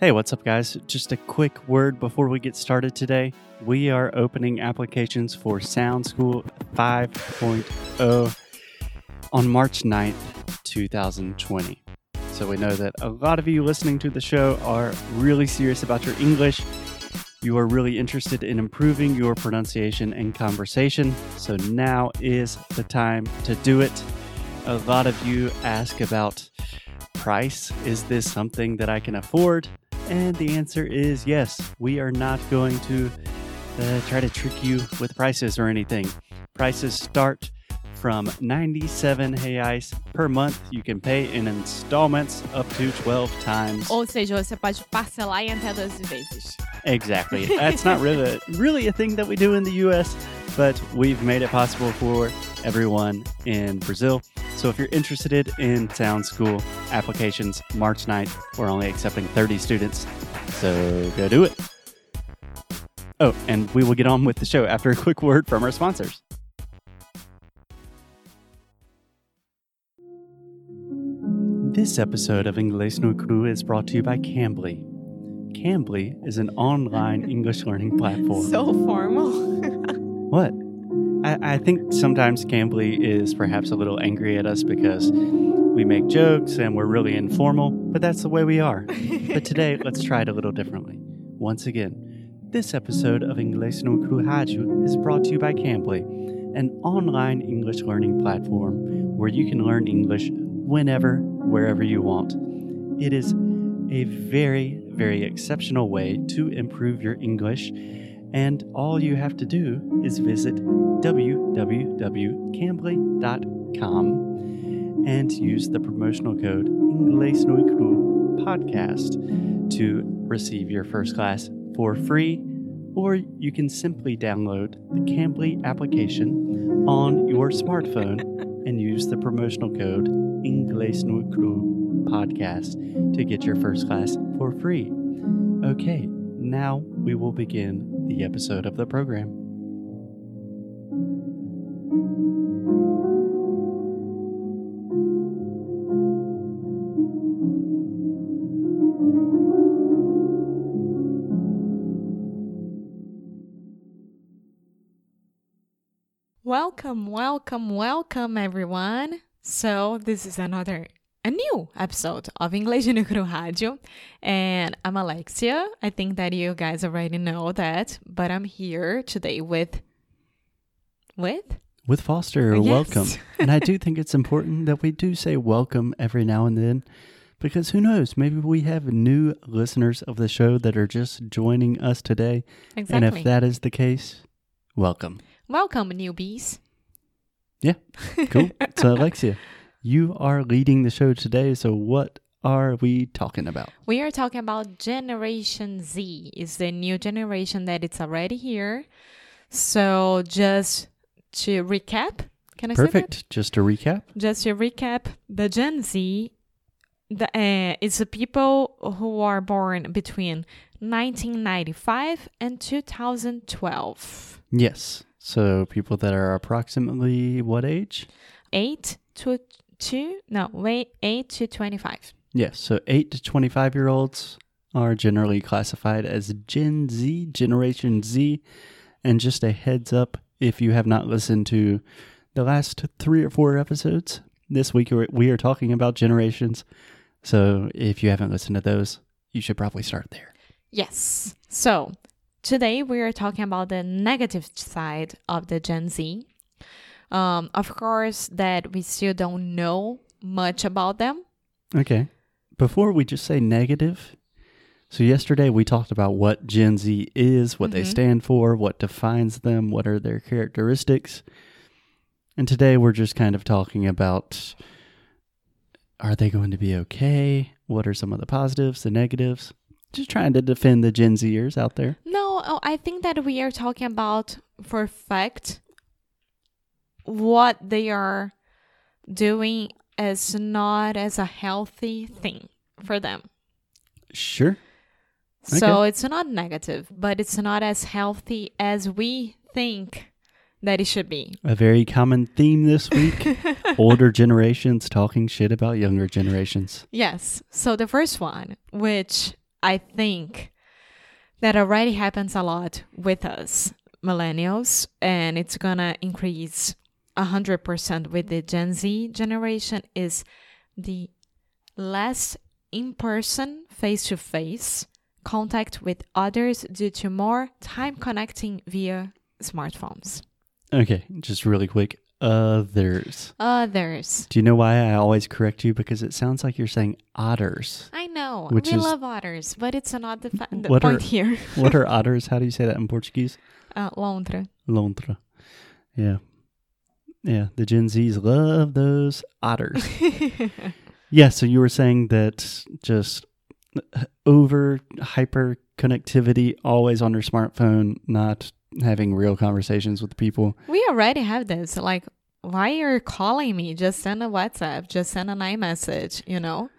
Hey, what's up, guys? Just a quick word before we get started today. We are opening applications for Sound School 5.0 on March 9th, 2020. So we know that a lot of you listening to the show are really serious about your English. You are really interested in improving your pronunciation and conversation. So now is the time to do it. A lot of you ask about price. Is this something that I can afford? And the answer is yes. We are not going to uh, try to trick you with prices or anything. Prices start from 97 reais per month. You can pay in installments up to 12 times. Ou seja, você pode parcelar em até 12 vezes. Exactly. That's not really really a thing that we do in the US, but we've made it possible for everyone in Brazil. So if you're interested in Sound School applications, March 9th, we're only accepting 30 students. So go do it. Oh, and we will get on with the show after a quick word from our sponsors. This episode of Inglés no Cru is brought to you by Cambly. Cambly is an online English learning platform. So formal. I, I think sometimes Cambly is perhaps a little angry at us because we make jokes and we're really informal, but that's the way we are. but today, let's try it a little differently. Once again, this episode of Inglés no Cru Rádio is brought to you by Cambly, an online English learning platform where you can learn English whenever, wherever you want. It is a very, very exceptional way to improve your English, and all you have to do is visit www.cambly.com and use the promotional code Inglés no Cru podcast to receive your first class for free, or you can simply download the Cambly application on your smartphone and use the promotional code Inglés no Cru podcast to get your first class for free. Okay, now we will begin the episode of the program. welcome, welcome, welcome, everyone. So, this is another, a new episode of English no Rádio. And I'm Alexia. I think that you guys already know that, but I'm here today with, with? With Foster, Yes. welcome. and I do think it's important that we do say welcome every now and then because who knows, maybe we have new listeners of the show that are just joining us today. Exactly. And if that is the case, welcome. welcome, newbies. Yeah, cool. so, Alexia, you are leading the show today. So, what are we talking about? We are talking about Generation Z. It's the new generation that it's already here. So just to recap, can I say? Perfect. Just to recap. Just to recap, the Gen Z the, uh, is the people who are born between 1995 and 2012. Yes. So, people that are approximately what age? 8 to 2, no, wait, 8 to 25. Yes. So, 8 to 25 year olds are generally classified as Gen Z, Generation Z. And just a heads up if you have not listened to the last three or four episodes, this week we are talking about generations. So, if you haven't listened to those, you should probably start there. Yes. So today we are talking about the negative side of the Gen Z. Um, of course, that we still don't know much about them. Okay. Before we just say negative, so yesterday we talked about what Gen Z is, what they Mhm. stand for, what defines them, what are their characteristics. And today we're just kind of talking about are they going to be okay? What are some of the positives, the negatives? Just trying to defend the Gen Zers out there. No, oh, I think that we are talking about for fact what they are doing is not as a healthy thing for them. Sure. So it's not negative, but it's not as healthy as we think that it should be. A very common theme this week older generations talking shit about younger generations. Yes. So the first one, which I think that already happens a lot with us millennials, and it's gonna increase 100% with the Gen Z generation is the less in person, face to face contact with others due to more time connecting via smartphones. Okay, just really quick. Others. Others. Do you know why I always correct you? Because it sounds like you're saying otters. I know. Which we is- love otters, but it's not the, fa- the What are- point here. What are otters? How do you say that in Portuguese? Uh, lontra. Lontra. Yeah. Yeah, the Gen Zs love those otters. yeah, so you were saying that just uh, over hyper connectivity, always on your smartphone, not having real conversations with people. we already have this. Like, why are you're calling me? Just send a WhatsApp. Just send an iMessage. You know.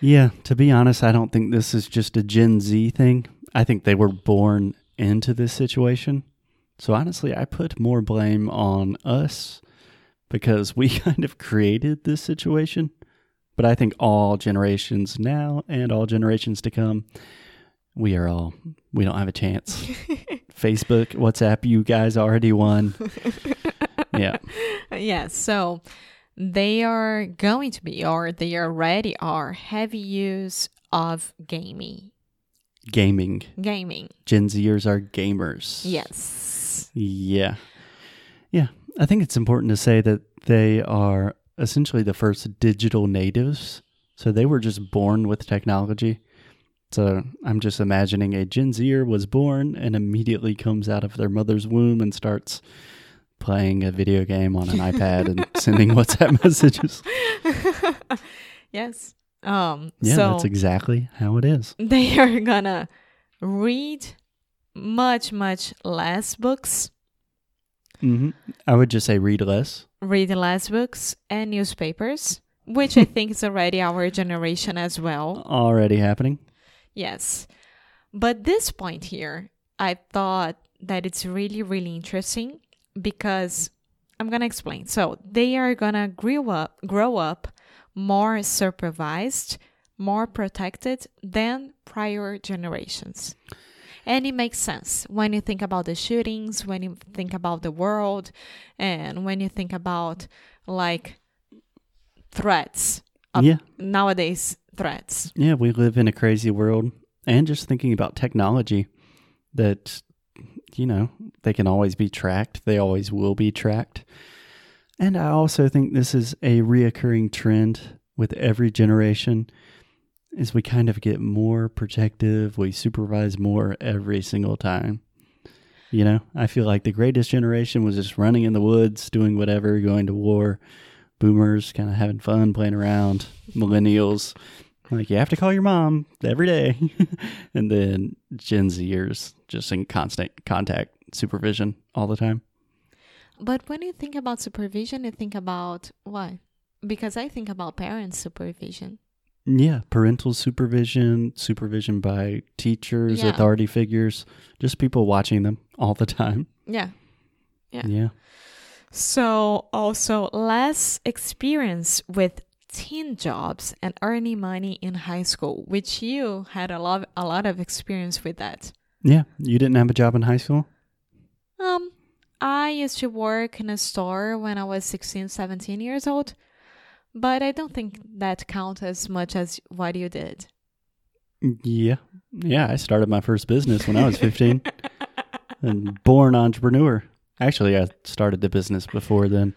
Yeah, to be honest, I don't think this is just a Gen Z thing. I think they were born into this situation. So honestly, I put more blame on us because we kind of created this situation. But I think all generations now and all generations to come, we are all, we don't have a chance. Facebook, WhatsApp, you guys already won. yeah. yeah. So they are going to be, or they already are, heavy use of gaming. Gaming. Gaming. Gen Zers are gamers. Yes. Yeah. Yeah. I think it's important to say that they are essentially the first digital natives. So they were just born with technology. So I'm just imagining a Gen Zer was born and immediately comes out of their mother's womb and starts playing a video game on an iPad and sending WhatsApp messages. yes. Um. Yeah, so that's exactly how it is. they are gonna read much much less books, hmm I would just say read less. read less books and newspapers, which I think is already our generation as well. Already happening. Yes. But this point here, I thought that it's really, really interesting because I'm gonna explain. So they are gonna grow up grow up more supervised, more protected than prior generations. And it makes sense when you think about the shootings, when you think about the world, and when you think about like threats yeah. nowadays threats. Yeah, we live in a crazy world. And just thinking about technology that, you know, they can always be tracked, they always will be tracked. And I also think this is a reoccurring trend with every generation is we kind of get more protective, we supervise more every single time. You know, I feel like the greatest generation was just running in the woods, doing whatever, going to war. Boomers kind of having fun, playing around. Millennials, like you have to call your mom every day. and then Gen Zers just in constant contact, supervision all the time. But when you think about supervision, you think about what? Because I think about parents' supervision. Yeah, parental supervision, supervision by teachers, Yeah. authority figures, just people watching them all the time. Yeah. Yeah. Yeah. So also less experience with teen jobs and earning money in high school, which you had a lot a lot of experience with that. Yeah. You didn't have a job in high school? Um I used to work in a store when I was 16, 17 years old, but I don't think that counts as much as what you did. Yeah. Yeah. I started my first business when I was 15 and born entrepreneur. Actually, I started the business before then.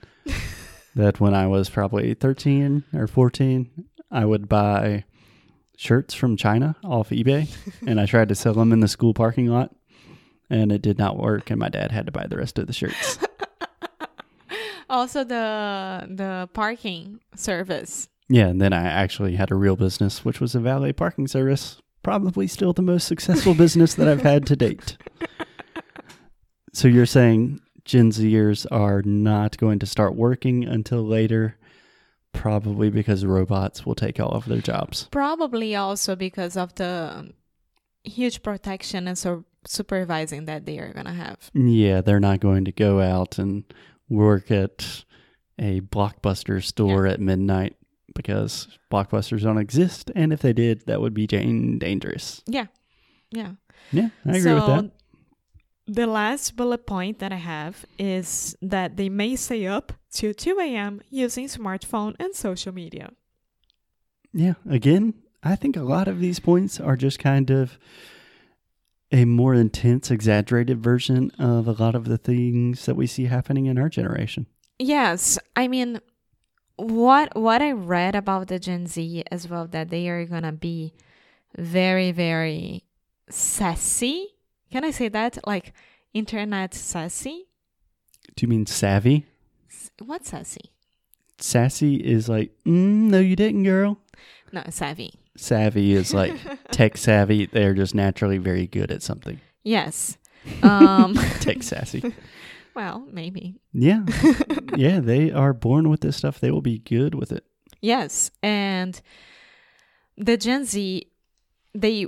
that when I was probably 13 or 14, I would buy shirts from China off eBay and I tried to sell them in the school parking lot and it did not work and my dad had to buy the rest of the shirts. Also the the parking service. yeah, and then I actually had a real business which was a valet parking service, probably still the most successful business that I've had to date. So you're saying Gen Zers are not going to start working until later, probably because robots will take all of their jobs. Probably also because of the um, huge protection and so supervising that they are gonna have. Yeah, they're not going to go out and work at a blockbuster store at midnight because blockbusters don't exist, and if they did, that would be dangerous. Yeah. Yeah. Yeah, I agree so, with that. The last bullet point that I have is that they may stay up till 2 a.m. using smartphone and social media. Yeah, again, I think a lot of these points are just kind of a more intense, exaggerated version of a lot of the things that we see happening in our generation. Yes, I mean, what what I read about the Gen Z as well that they are gonna be very very sassy. Can I say that like internet sassy? Do you mean savvy? What's sassy? Sassy is like, mm, no, you didn't, girl. No, savvy. Savvy is like tech savvy. They're just naturally very good at something. Yes. Um, Tech sassy. well, maybe. Yeah. Yeah, they are born with this stuff. They will be good with it. Yes, and the Gen Z they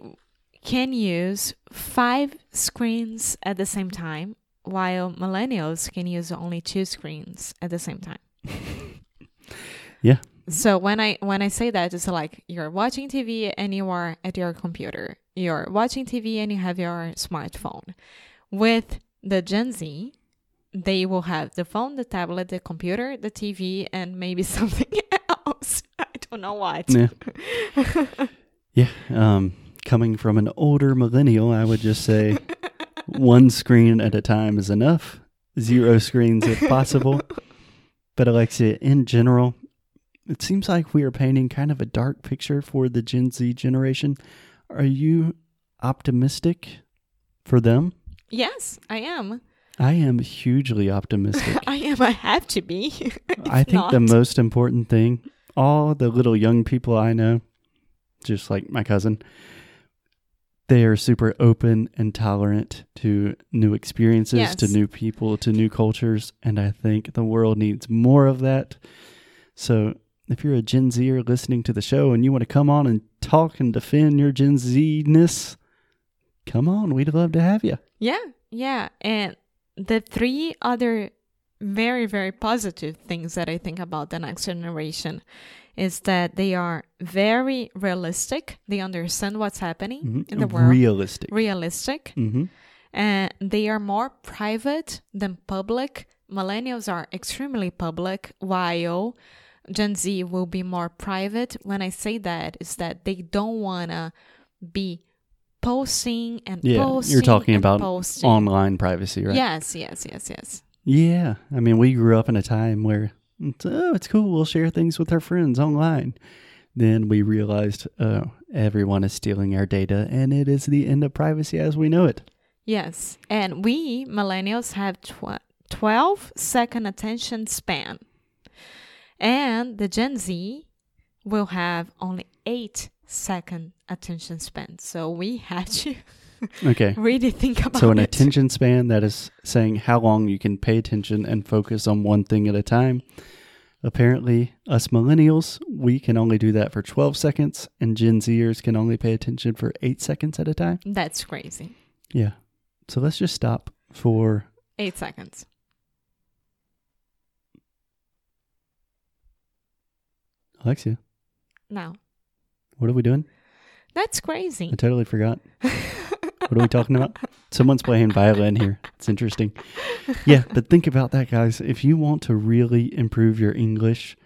can use five screens at the same time, while millennials can use only two screens at the same time. Yeah. So when I when I say that, it's like you're watching TV and you are at your computer. You're watching TV and you have your smartphone. With the Gen Z, they will have the phone, the tablet, the computer, the TV, and maybe something else. I don't know what. Yeah. Yeah. Um, coming from an older millennial, I would just say one screen at a time is enough. Zero screens if possible. But Alexia, in general, it seems like we are painting kind of a dark picture for the Gen Z generation. Are you optimistic for them? Yes, I am. I am hugely optimistic. I am. I have to be. I think the most important thing, all the little young people I know, just like my cousin, they are super open and tolerant to new experiences, to new people, to new cultures. And I think the world needs more of that. So if you're a Gen Zer listening to the show and you want to come on and talk and defend your Gen Z ness, come on. We'd love to have you. Yeah, yeah. And the three other very, very positive things that I think about the next generation is that they are very realistic. They understand what's happening Mhm. in the world. Realistic. realistic. hmm And they are more private than public. Millennials are extremely public, while Gen Z will be more private. When I say that, is that they don't want to be posting and Yeah, posting. you're talking about posting. Online privacy, right? Yes, yes, yes, yes. Yeah, I mean, we grew up in a time where it's, oh, it's cool. We'll share things with our friends online. Then we realized, oh, everyone is stealing our data, and it is the end of privacy as we know it. Yes. And we millennials have tw- 12 second attention span. And the Gen Z will have only 8 second attention span. So we have to Okay. really think about So an it. attention span that is saying how long you can pay attention and focus on one thing at a time. Apparently, us millennials, we can only do that for 12 seconds, and Gen Zers can only pay attention for eight seconds at a time. That's crazy. Yeah. So let's just stop for 8 seconds. Alexia. Now, What are we doing? that's crazy. I totally forgot. What are we talking about? Someone's playing violin here. It's interesting. Yeah, but think about that, guys. If you want to really improve your English,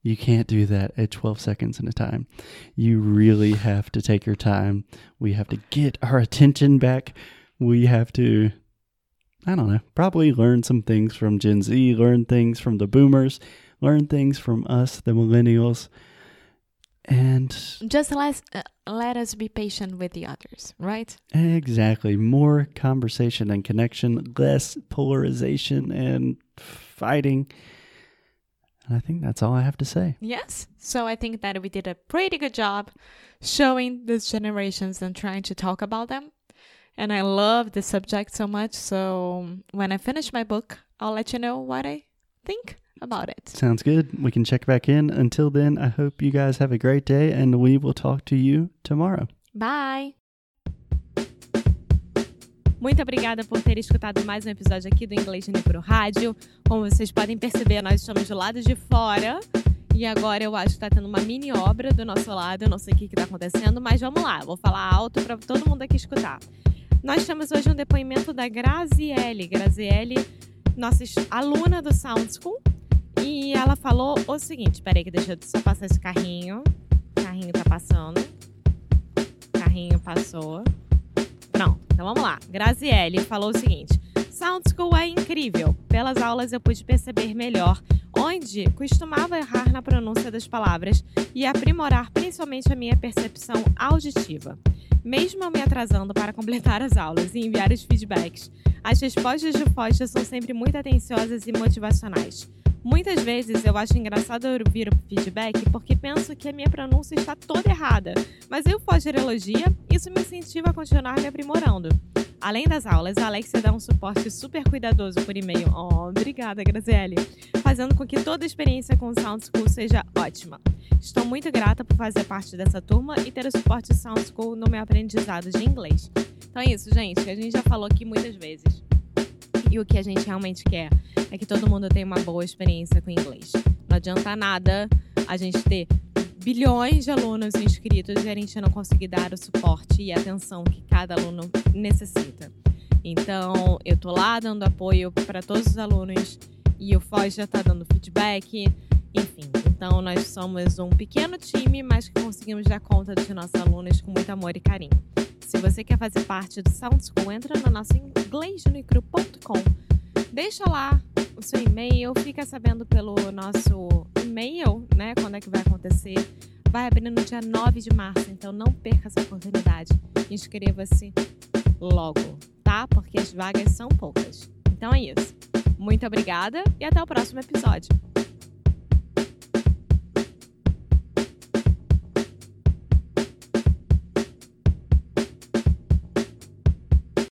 you can't do that at 12 seconds at a time. You really have to take your time. We have to get our attention back. We have to, I don't know, probably learn some things from Gen Z, learn things from the boomers, learn things from us, the millennials. And Just let, uh, let us be patient with the others, right? Exactly. More conversation and connection, less polarization and fighting. And I think that's all I have to say. Yes. So I think that we did a pretty good job showing these generations and trying to talk about them. And I love the subject so much. So when I finish my book, I'll let you know what I think about it. Sounds good. We can check back in. Until then, I hope you guys have a great day and we will talk to you tomorrow. Bye. Muito obrigada por ter escutado mais um episódio aqui do Inglês no Micro Rádio. Como vocês podem perceber, nós estamos do lado de fora E agora eu acho que tá tendo uma mini obra do nosso lado. Eu não sei o que, que tá acontecendo, mas vamos lá. Vou falar alto para todo mundo aqui escutar. Nós temos hoje um depoimento da Graziele. Graziele, nossa aluna do Sound School. E ela falou o seguinte: peraí, que deixa eu só passar esse carrinho. Carrinho tá passando. Carrinho passou. Pronto, então vamos lá. Graziele falou o seguinte: Sound School é incrível. Pelas aulas eu pude perceber melhor onde costumava errar na pronúncia das palavras e aprimorar principalmente a minha percepção auditiva. Mesmo eu me atrasando para completar as aulas e enviar os feedbacks, as respostas de Foster são sempre muito atenciosas e motivacionais. Muitas vezes eu acho engraçado ouvir o feedback porque penso que a minha pronúncia está toda errada, mas eu Foster elogia, isso me incentiva a continuar me aprimorando. Além das aulas, a Alexia dá um suporte super cuidadoso por e-mail. Oh, obrigada, Graziele. Fazendo com que toda a experiência com o Sound School seja ótima. Estou muito grata por fazer parte dessa turma e ter o suporte Sound School no meu aprendizado de inglês. Então é isso, gente. A gente já falou aqui muitas vezes. E o que a gente realmente quer é que todo mundo tenha uma boa experiência com inglês. Não adianta nada a gente ter bilhões de alunos inscritos e a gente não conseguir dar o suporte e atenção que cada aluno necessita. Então, eu tô lá dando apoio para todos os alunos e o Foz já está dando feedback, enfim. Então, nós somos um pequeno time, mas que conseguimos dar conta dos nossos alunos com muito amor e carinho. Se você quer fazer parte do Sound School, entra no nosso inglêsnicru.com. Deixa lá o seu e-mail, fica sabendo pelo nosso e-mail, né, quando é que vai acontecer. Vai abrir no dia 9 de março, então não perca essa oportunidade. Inscreva-se logo, tá? Porque as vagas são poucas. Então é isso. Muito obrigada e até o próximo episódio.